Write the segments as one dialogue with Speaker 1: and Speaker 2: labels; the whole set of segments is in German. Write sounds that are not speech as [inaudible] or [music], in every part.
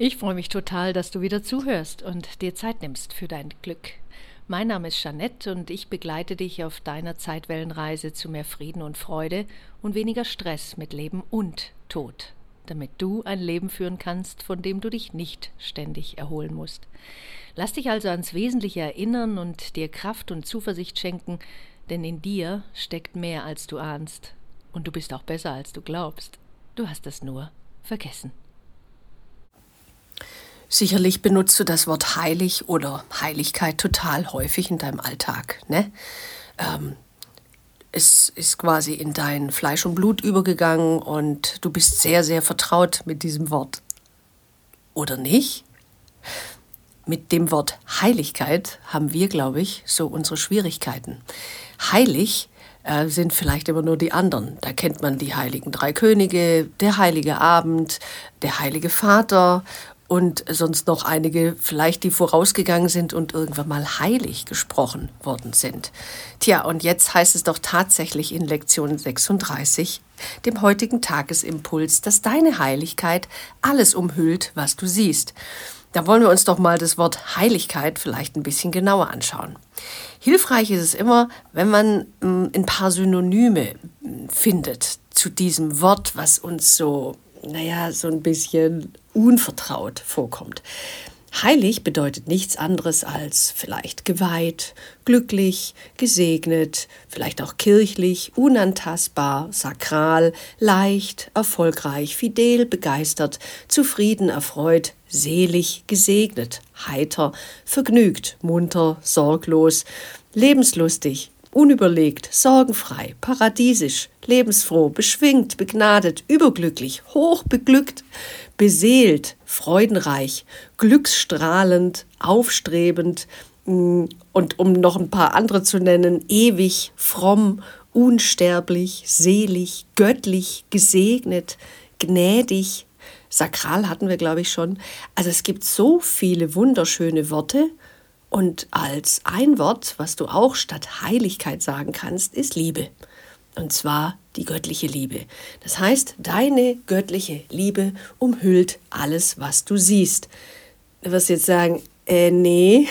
Speaker 1: Ich freue mich total, dass du wieder zuhörst und dir Zeit nimmst für dein Glück. Mein Name ist Jeanette und ich begleite dich auf deiner Zeitwellenreise zu mehr Frieden und Freude und weniger Stress mit Leben und Tod, damit du ein Leben führen kannst, von dem du dich nicht ständig erholen musst. Lass dich also ans Wesentliche erinnern und dir Kraft und Zuversicht schenken, denn in dir steckt mehr als du ahnst. Und du bist auch besser als du glaubst. Du hast es nur vergessen.
Speaker 2: Sicherlich benutzt du das Wort heilig oder Heiligkeit total häufig in deinem Alltag. Ne? Ähm, es ist quasi in dein Fleisch und Blut übergegangen und du bist sehr, sehr vertraut mit diesem Wort. Oder nicht? Mit dem Wort Heiligkeit haben wir, glaube ich, so unsere Schwierigkeiten. Heilig äh, sind vielleicht immer nur die anderen. Da kennt man die heiligen drei Könige, der heilige Abend, der heilige Vater und sonst noch einige vielleicht, die vorausgegangen sind und irgendwann mal heilig gesprochen worden sind. Tja, und jetzt heißt es doch tatsächlich in Lektion 36, dem heutigen Tagesimpuls, dass deine Heiligkeit alles umhüllt, was du siehst. Da wollen wir uns doch mal das Wort Heiligkeit vielleicht ein bisschen genauer anschauen. Hilfreich ist es immer, wenn man hm, ein paar Synonyme hm, findet zu diesem Wort, was uns so naja, so ein bisschen unvertraut vorkommt. Heilig bedeutet nichts anderes als vielleicht geweiht, glücklich, gesegnet, vielleicht auch kirchlich, unantastbar, sakral, leicht, erfolgreich, fidel, begeistert, zufrieden, erfreut, selig, gesegnet, heiter, vergnügt, munter, sorglos, lebenslustig, unüberlegt, sorgenfrei, paradiesisch, lebensfroh, beschwingt, begnadet, überglücklich, hochbeglückt, beseelt, freudenreich, glücksstrahlend, aufstrebend mm, und um noch ein paar andere zu nennen, ewig, fromm, unsterblich, selig, göttlich, gesegnet, gnädig, sakral hatten wir, glaube ich, schon. Also es gibt so viele wunderschöne Worte und als ein Wort, was du auch statt Heiligkeit sagen kannst, ist Liebe. Und zwar die göttliche Liebe. Das heißt, deine göttliche Liebe umhüllt alles, was du siehst. Du wirst jetzt sagen, äh, nee,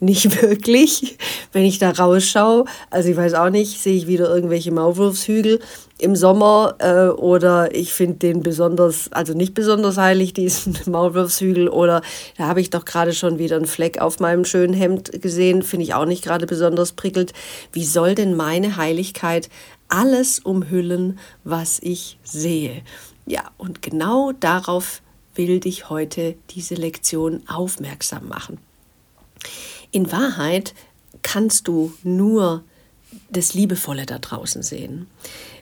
Speaker 2: nicht wirklich. Wenn ich da rausschaue, also ich weiß auch nicht, sehe ich wieder irgendwelche Maulwurfshügel im Sommer äh, oder ich finde den besonders, also nicht besonders heilig, diesen [laughs] Maulwurfshügel oder da habe ich doch gerade schon wieder einen Fleck auf meinem schönen Hemd gesehen, finde ich auch nicht gerade besonders prickelt. Wie soll denn meine Heiligkeit alles umhüllen, was ich sehe? Ja, und genau darauf will dich heute diese Lektion aufmerksam machen. In Wahrheit kannst du nur das Liebevolle da draußen sehen.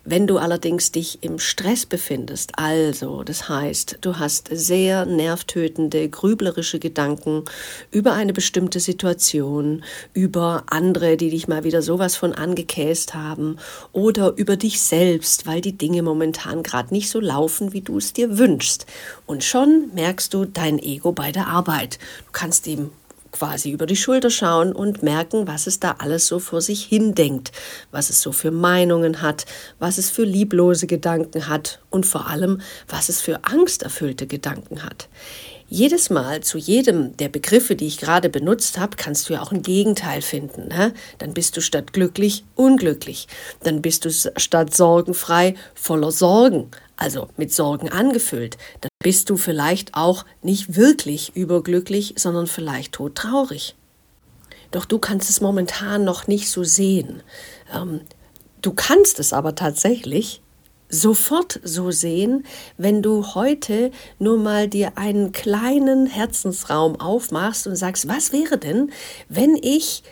Speaker 2: Wenn du allerdings dich im Stress befindest, also das heißt, du hast sehr nervtötende, grüblerische Gedanken über eine bestimmte Situation, über andere, die dich mal wieder sowas von angekäst haben oder über dich selbst, weil die Dinge momentan gerade nicht so laufen, wie du es dir wünschst. Und schon merkst du dein Ego bei der Arbeit. Du kannst ihm quasi über die Schulter schauen und merken, was es da alles so vor sich hin denkt, was es so für Meinungen hat, was es für lieblose Gedanken hat und vor allem, was es für angsterfüllte Gedanken hat. Jedes Mal zu jedem der Begriffe, die ich gerade benutzt habe, kannst du ja auch ein Gegenteil finden. Ne? Dann bist du statt glücklich unglücklich. Dann bist du statt sorgenfrei voller Sorgen, also mit Sorgen angefüllt. Bist du vielleicht auch nicht wirklich überglücklich, sondern vielleicht todtraurig. Doch du kannst es momentan noch nicht so sehen. Ähm, du kannst es aber tatsächlich, sofort so sehen, wenn du heute nur mal dir einen kleinen Herzensraum aufmachst und sagst, was wäre denn, wenn ich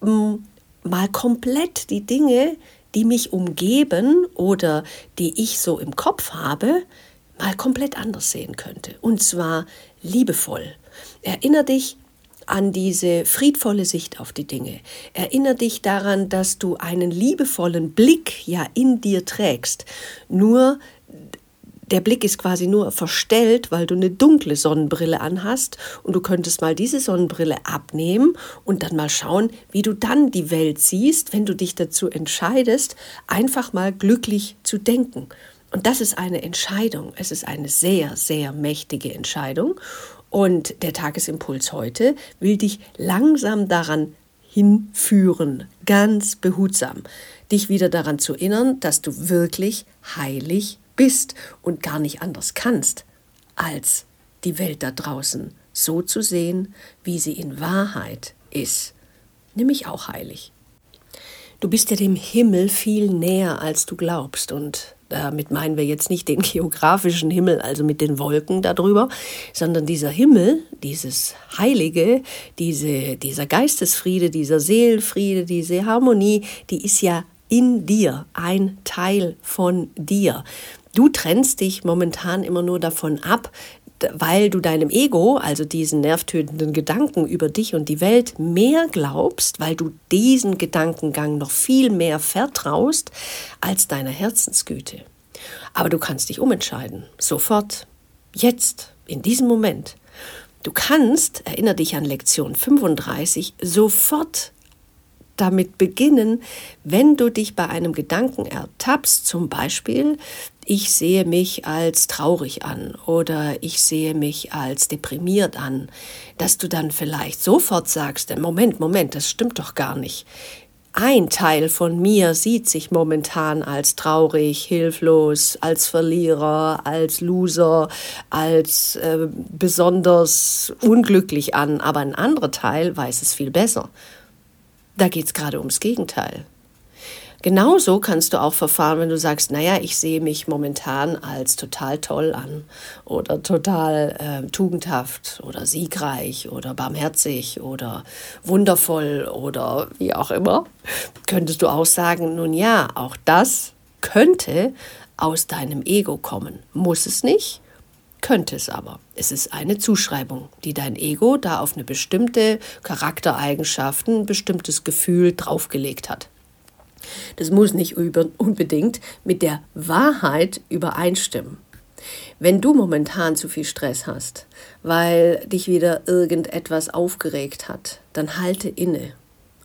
Speaker 2: mm, mal komplett die Dinge, die mich umgeben oder die ich so im Kopf habe, mal komplett anders sehen könnte. Und zwar liebevoll. Erinner dich an diese friedvolle Sicht auf die Dinge. Erinner dich daran, dass du einen liebevollen Blick ja in dir trägst. Nur der Blick ist quasi nur verstellt, weil du eine dunkle Sonnenbrille anhast und du könntest mal diese Sonnenbrille abnehmen und dann mal schauen, wie du dann die Welt siehst, wenn du dich dazu entscheidest, einfach mal glücklich zu denken. Und das ist eine Entscheidung. Es ist eine sehr, sehr mächtige Entscheidung. Und der Tagesimpuls heute will dich langsam daran hinführen, ganz behutsam, dich wieder daran zu erinnern, dass du wirklich heilig bist und gar nicht anders kannst, als die Welt da draußen so zu sehen, wie sie in Wahrheit ist, nämlich auch heilig. Du bist ja dem Himmel viel näher, als du glaubst. Und damit meinen wir jetzt nicht den geografischen Himmel, also mit den Wolken darüber, sondern dieser Himmel, dieses Heilige, diese, dieser Geistesfriede, dieser Seelenfriede, diese Harmonie, die ist ja in dir, ein Teil von dir. Du trennst dich momentan immer nur davon ab, weil du deinem Ego, also diesen nervtötenden Gedanken über dich und die Welt, mehr glaubst, weil du diesen Gedankengang noch viel mehr vertraust als deiner Herzensgüte. Aber du kannst dich umentscheiden, sofort, jetzt, in diesem Moment. Du kannst, erinnere dich an Lektion 35, sofort damit beginnen, wenn du dich bei einem Gedanken ertappst, zum Beispiel, ich sehe mich als traurig an oder ich sehe mich als deprimiert an, dass du dann vielleicht sofort sagst, Moment, Moment, das stimmt doch gar nicht. Ein Teil von mir sieht sich momentan als traurig, hilflos, als Verlierer, als Loser, als äh, besonders unglücklich an, aber ein anderer Teil weiß es viel besser. Da geht es gerade ums Gegenteil. Genauso kannst du auch verfahren, wenn du sagst, naja, ich sehe mich momentan als total toll an oder total äh, tugendhaft oder siegreich oder barmherzig oder wundervoll oder wie auch immer. Könntest du auch sagen, nun ja, auch das könnte aus deinem Ego kommen. Muss es nicht, könnte es aber. Es ist eine Zuschreibung, die dein Ego da auf eine bestimmte Charaktereigenschaft, ein bestimmtes Gefühl draufgelegt hat. Das muss nicht unbedingt mit der Wahrheit übereinstimmen. Wenn du momentan zu viel Stress hast, weil dich wieder irgendetwas aufgeregt hat, dann halte inne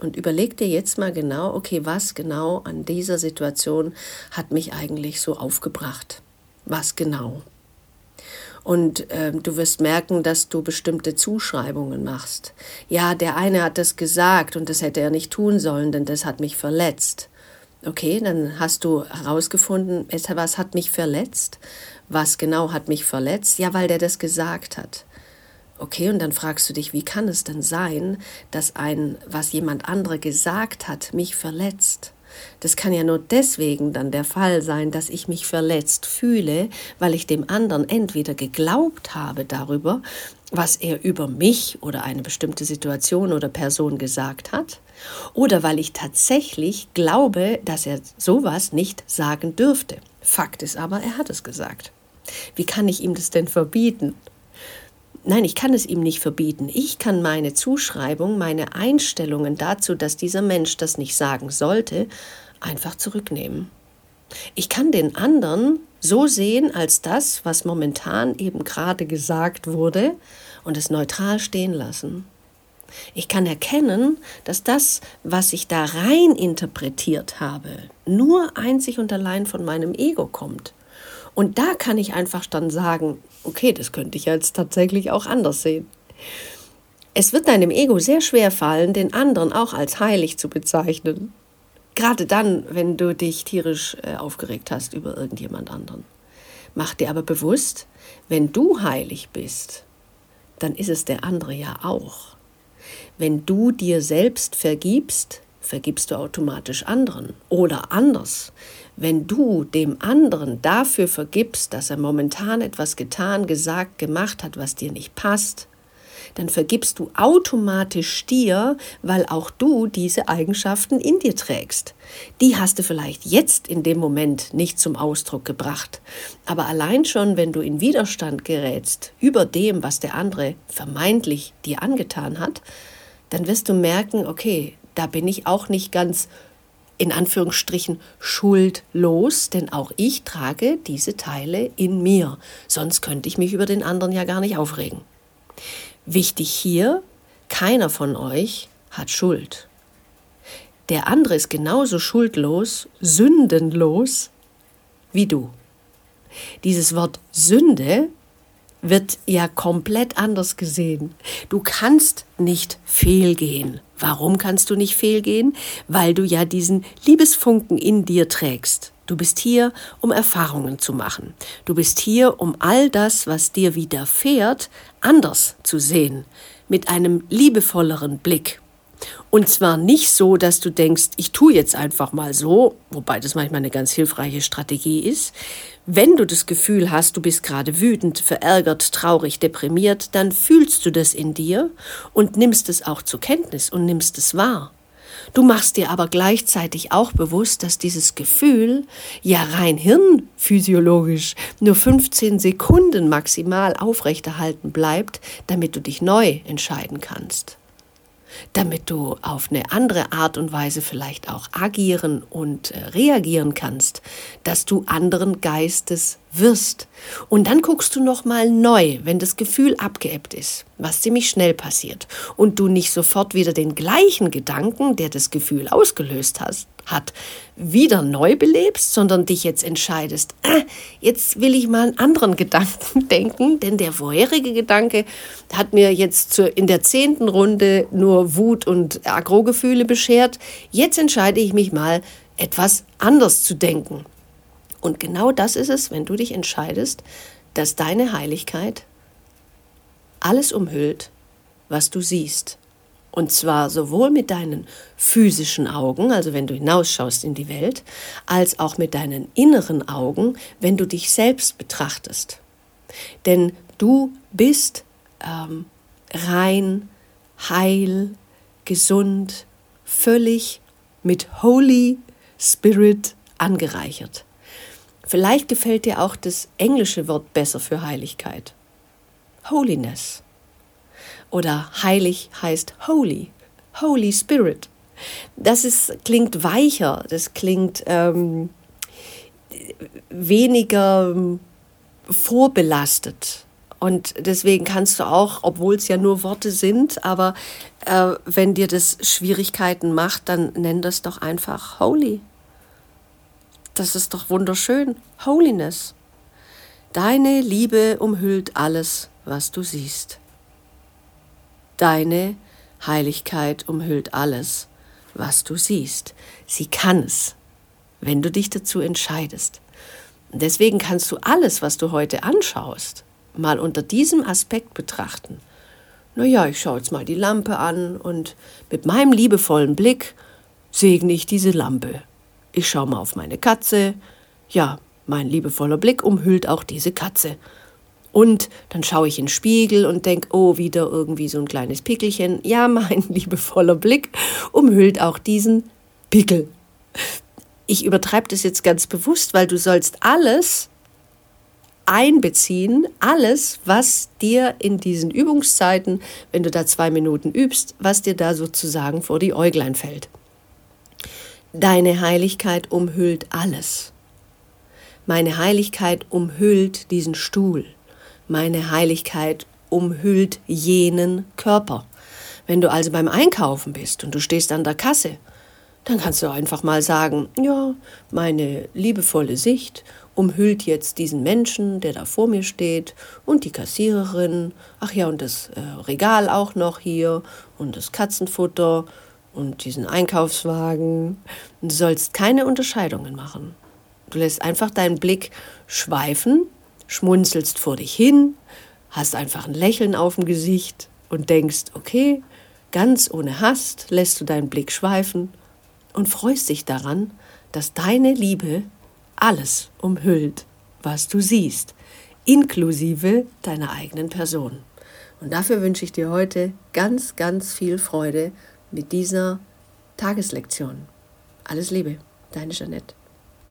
Speaker 2: und überleg dir jetzt mal genau, okay, was genau an dieser Situation hat mich eigentlich so aufgebracht? Was genau? Und äh, du wirst merken, dass du bestimmte Zuschreibungen machst. Ja, der eine hat das gesagt und das hätte er nicht tun sollen, denn das hat mich verletzt. Okay, dann hast du herausgefunden, was hat mich verletzt? Was genau hat mich verletzt? Ja, weil der das gesagt hat. Okay, und dann fragst du dich, wie kann es denn sein, dass ein, was jemand andere gesagt hat, mich verletzt? Das kann ja nur deswegen dann der Fall sein, dass ich mich verletzt fühle, weil ich dem anderen entweder geglaubt habe darüber, was er über mich oder eine bestimmte Situation oder Person gesagt hat, oder weil ich tatsächlich glaube, dass er sowas nicht sagen dürfte. Fakt ist aber, er hat es gesagt. Wie kann ich ihm das denn verbieten? Nein, ich kann es ihm nicht verbieten. Ich kann meine Zuschreibung, meine Einstellungen dazu, dass dieser Mensch das nicht sagen sollte, einfach zurücknehmen. Ich kann den anderen so sehen als das, was momentan eben gerade gesagt wurde und es neutral stehen lassen. Ich kann erkennen, dass das, was ich da rein interpretiert habe, nur einzig und allein von meinem Ego kommt. Und da kann ich einfach dann sagen, okay, das könnte ich jetzt tatsächlich auch anders sehen. Es wird deinem Ego sehr schwer fallen, den anderen auch als heilig zu bezeichnen. Gerade dann, wenn du dich tierisch äh, aufgeregt hast über irgendjemand anderen. Mach dir aber bewusst, wenn du heilig bist, dann ist es der andere ja auch. Wenn du dir selbst vergibst, vergibst du automatisch anderen. Oder anders, wenn du dem anderen dafür vergibst, dass er momentan etwas getan, gesagt, gemacht hat, was dir nicht passt, dann vergibst du automatisch dir, weil auch du diese Eigenschaften in dir trägst. Die hast du vielleicht jetzt in dem Moment nicht zum Ausdruck gebracht, aber allein schon, wenn du in Widerstand gerätst über dem, was der andere vermeintlich dir angetan hat, dann wirst du merken, okay, da bin ich auch nicht ganz in Anführungsstrichen schuldlos, denn auch ich trage diese Teile in mir. Sonst könnte ich mich über den anderen ja gar nicht aufregen. Wichtig hier, keiner von euch hat Schuld. Der andere ist genauso schuldlos, sündenlos wie du. Dieses Wort Sünde wird ja komplett anders gesehen. Du kannst nicht fehlgehen. Warum kannst du nicht fehlgehen? Weil du ja diesen Liebesfunken in dir trägst. Du bist hier, um Erfahrungen zu machen. Du bist hier, um all das, was dir widerfährt, anders zu sehen, mit einem liebevolleren Blick. Und zwar nicht so, dass du denkst, ich tue jetzt einfach mal so, wobei das manchmal eine ganz hilfreiche Strategie ist. Wenn du das Gefühl hast, du bist gerade wütend, verärgert, traurig, deprimiert, dann fühlst du das in dir und nimmst es auch zur Kenntnis und nimmst es wahr. Du machst dir aber gleichzeitig auch bewusst, dass dieses Gefühl ja rein hirnphysiologisch nur 15 Sekunden maximal aufrechterhalten bleibt, damit du dich neu entscheiden kannst damit du auf eine andere Art und Weise vielleicht auch agieren und äh, reagieren kannst, dass du anderen Geistes wirst. Und dann guckst du noch mal neu, wenn das Gefühl abgeebbt ist, was ziemlich schnell passiert und du nicht sofort wieder den gleichen Gedanken, der das Gefühl ausgelöst hast, hat, wieder neu belebst, sondern dich jetzt entscheidest, ah, jetzt will ich mal einen anderen Gedanken [laughs] denken, denn der vorherige Gedanke hat mir jetzt zu, in der zehnten Runde nur Wut und Aggro-Gefühle beschert. Jetzt entscheide ich mich mal, etwas anders zu denken. Und genau das ist es, wenn du dich entscheidest, dass deine Heiligkeit alles umhüllt, was du siehst. Und zwar sowohl mit deinen physischen Augen, also wenn du hinausschaust in die Welt, als auch mit deinen inneren Augen, wenn du dich selbst betrachtest. Denn du bist ähm, rein, heil, gesund, völlig mit Holy Spirit angereichert. Vielleicht gefällt dir auch das englische Wort besser für Heiligkeit. Holiness. Oder heilig heißt holy, Holy Spirit. Das ist, klingt weicher, das klingt ähm, weniger ähm, vorbelastet. Und deswegen kannst du auch, obwohl es ja nur Worte sind, aber äh, wenn dir das Schwierigkeiten macht, dann nenn das doch einfach Holy. Das ist doch wunderschön. Holiness. Deine Liebe umhüllt alles, was du siehst. Deine Heiligkeit umhüllt alles, was du siehst. Sie kann es, wenn du dich dazu entscheidest. deswegen kannst du alles, was du heute anschaust, mal unter diesem Aspekt betrachten. Naja, ich schaue jetzt mal die Lampe an und mit meinem liebevollen Blick segne ich diese Lampe. Ich schaue mal auf meine Katze. Ja, mein liebevoller Blick umhüllt auch diese Katze. Und dann schaue ich in den Spiegel und denke, oh, wieder irgendwie so ein kleines Pickelchen. Ja, mein [laughs] liebevoller Blick umhüllt auch diesen Pickel. Ich übertreibe das jetzt ganz bewusst, weil du sollst alles einbeziehen, alles, was dir in diesen Übungszeiten, wenn du da zwei Minuten übst, was dir da sozusagen vor die Äuglein fällt. Deine Heiligkeit umhüllt alles. Meine Heiligkeit umhüllt diesen Stuhl. Meine Heiligkeit umhüllt jenen Körper. Wenn du also beim Einkaufen bist und du stehst an der Kasse, dann kannst du einfach mal sagen, ja, meine liebevolle Sicht umhüllt jetzt diesen Menschen, der da vor mir steht, und die Kassiererin, ach ja, und das äh, Regal auch noch hier, und das Katzenfutter, und diesen Einkaufswagen. Du sollst keine Unterscheidungen machen. Du lässt einfach deinen Blick schweifen, schmunzelst vor dich hin, hast einfach ein Lächeln auf dem Gesicht und denkst, okay, ganz ohne Hast lässt du deinen Blick schweifen und freust dich daran, dass deine Liebe alles umhüllt, was du siehst, inklusive deiner eigenen Person. Und dafür wünsche ich dir heute ganz, ganz viel Freude mit dieser Tageslektion. Alles Liebe, deine Jeanette.